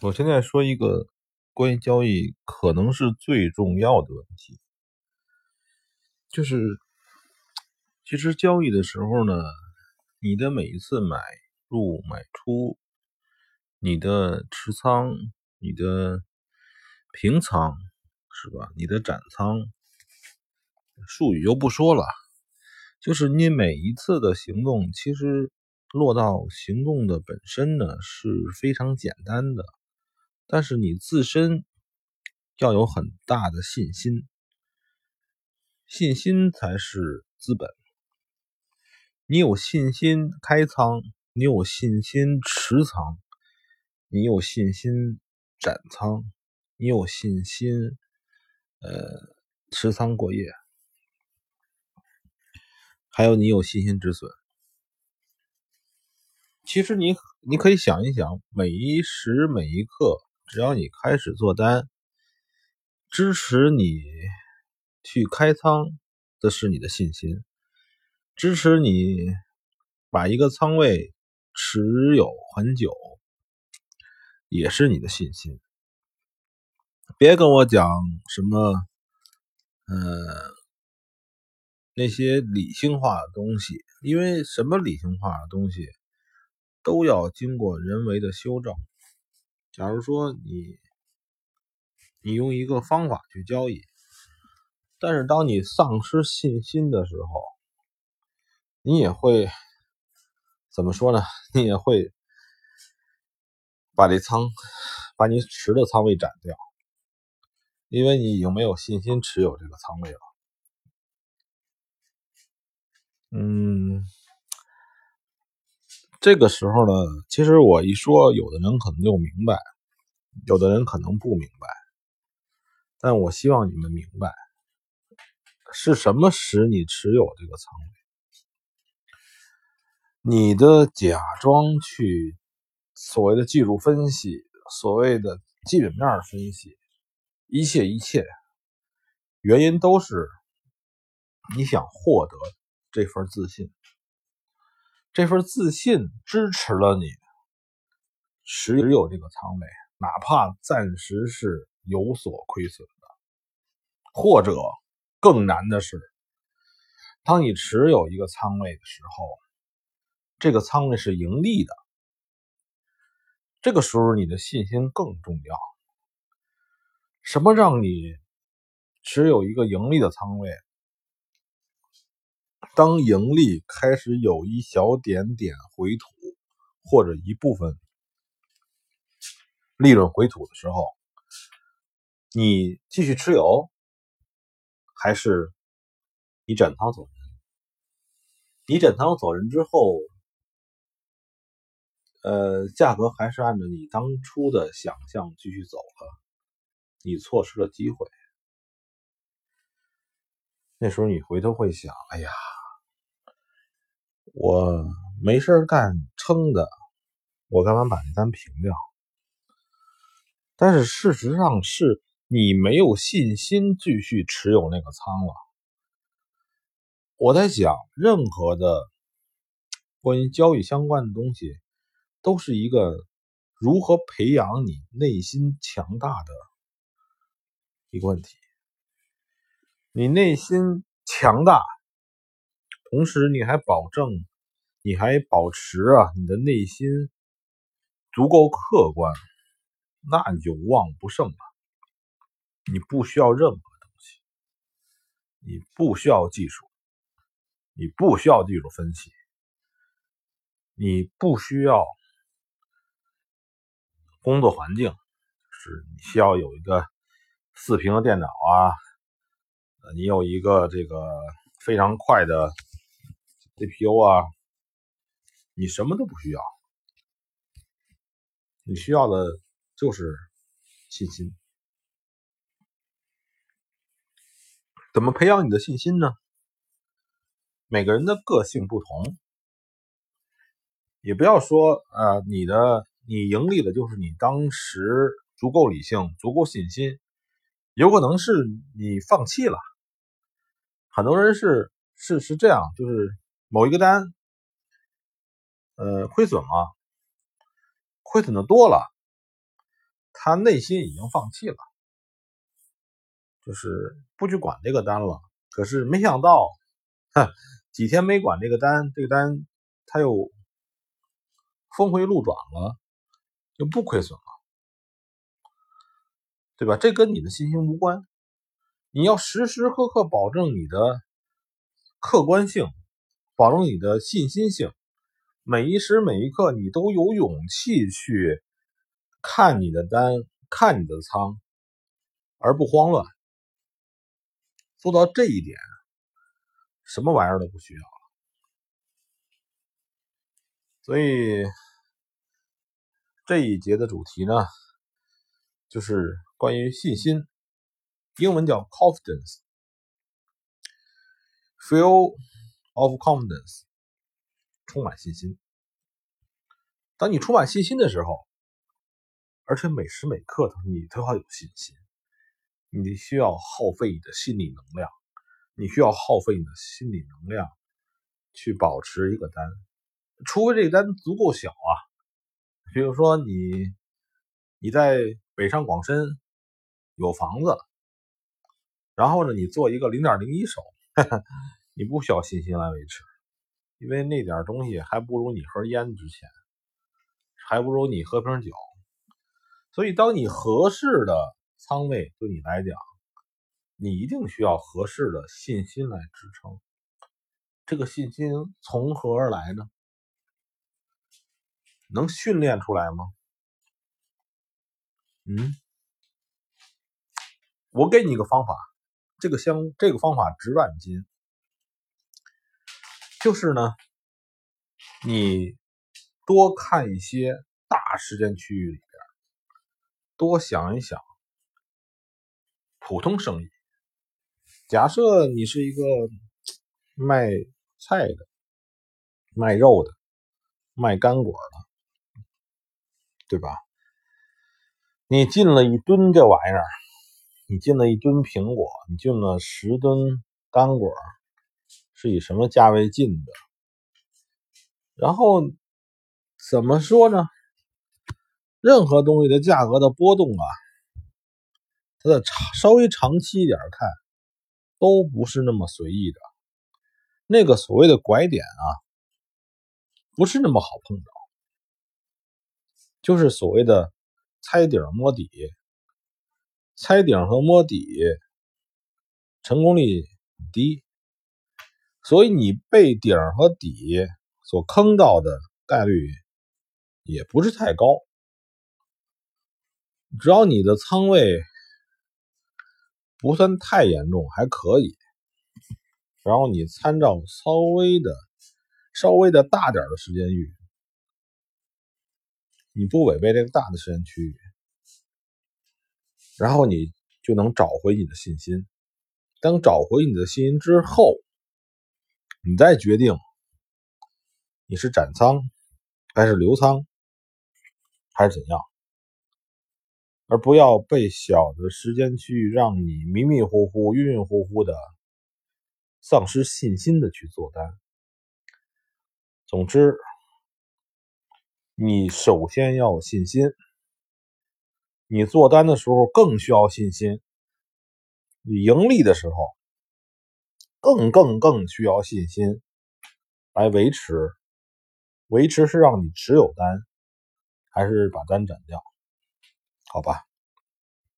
我现在说一个关于交易可能是最重要的问题，就是其实交易的时候呢，你的每一次买入买出，你的持仓、你的平仓是吧？你的斩仓，术语就不说了，就是你每一次的行动，其实落到行动的本身呢是非常简单的。但是你自身要有很大的信心，信心才是资本。你有信心开仓，你有信心持仓，你有信心斩仓，你有信心呃持仓过夜，还有你有信心止损。其实你你可以想一想，每一时每一刻。只要你开始做单，支持你去开仓的是你的信心，支持你把一个仓位持有很久也是你的信心。别跟我讲什么，呃，那些理性化的东西，因为什么理性化的东西都要经过人为的修正。假如说你，你用一个方法去交易，但是当你丧失信心的时候，你也会怎么说呢？你也会把这仓，把你持的仓位斩掉，因为你已经没有信心持有这个仓位了。嗯。这个时候呢，其实我一说，有的人可能就明白，有的人可能不明白。但我希望你们明白，是什么使你持有这个仓位？你的假装去所谓的技术分析，所谓的基本面分析，一切一切，原因都是你想获得这份自信。这份自信支持了你持有这个仓位，哪怕暂时是有所亏损的，或者更难的是，当你持有一个仓位的时候，这个仓位是盈利的，这个时候你的信心更重要。什么让你持有一个盈利的仓位？当盈利开始有一小点点回吐，或者一部分利润回吐的时候，你继续持有，还是你斩仓走人？你斩仓走人之后，呃，价格还是按照你当初的想象继续走了，你错失了机会。那时候你回头会想：哎呀。我没事干撑的，我干嘛把那单平掉？但是事实上是你没有信心继续持有那个仓了。我在想任何的关于交易相关的东西，都是一个如何培养你内心强大的一个问题。你内心强大。同时，你还保证，你还保持啊，你的内心足够客观，那你就无往不胜了。你不需要任何东西，你不需要技术，你不需要技术分析，你不需要工作环境，是你需要有一个四屏的电脑啊，你有一个这个非常快的。CPU 啊，你什么都不需要，你需要的就是信心。怎么培养你的信心呢？每个人的个性不同，也不要说啊，你的你盈利的就是你当时足够理性、足够信心，有可能是你放弃了。很多人是是是这样，就是。某一个单，呃，亏损了，亏损的多了，他内心已经放弃了，就是不去管这个单了。可是没想到，哼，几天没管这个单，这个单他又峰回路转了，就不亏损了，对吧？这跟你的信心无关。你要时时刻刻保证你的客观性，保证你的信心性，每一时每一刻你都有勇气去看你的单，看你的仓，而不慌乱。做到这一点，什么玩意儿都不需要了。所以这一节的主题呢，就是关于信心。英文叫 confidence，feel of confidence，充满信心。当你充满信心的时候，而且每时每刻你都要有信心，你需要耗费你的心理能量，你需要耗费你的心理能量去保持一个单，除非这个单足够小啊，比如说你你在北上广深有房子。然后呢，你做一个零点零一手，你不需要信心来维持，因为那点东西还不如你盒烟值钱，还不如你喝瓶酒。所以，当你合适的仓位对你来讲，你一定需要合适的信心来支撑。这个信心从何而来呢？能训练出来吗？嗯，我给你一个方法。这个相这个方法值万金，就是呢，你多看一些大时间区域里边，多想一想普通生意。假设你是一个卖菜的、卖肉的、卖干果的，对吧？你进了一吨这玩意儿。你进了一吨苹果，你进了十吨干果，是以什么价位进的？然后怎么说呢？任何东西的价格的波动啊，它的长稍微长期一点看，都不是那么随意的。那个所谓的拐点啊，不是那么好碰着，就是所谓的猜顶摸底。猜顶和摸底成功率低，所以你被顶和底所坑到的概率也不是太高。只要你的仓位不算太严重，还可以。然后你参照稍微的、稍微的大点的时间域，你不违背这个大的时间区域。然后你就能找回你的信心。当找回你的信心之后，你再决定你是斩仓还是留仓，还是怎样，而不要被小的时间区域让你迷迷糊糊、晕晕乎乎的，丧失信心的去做单。总之，你首先要有信心。你做单的时候更需要信心，你盈利的时候更更更需要信心来维持。维持是让你持有单，还是把单斩掉？好吧。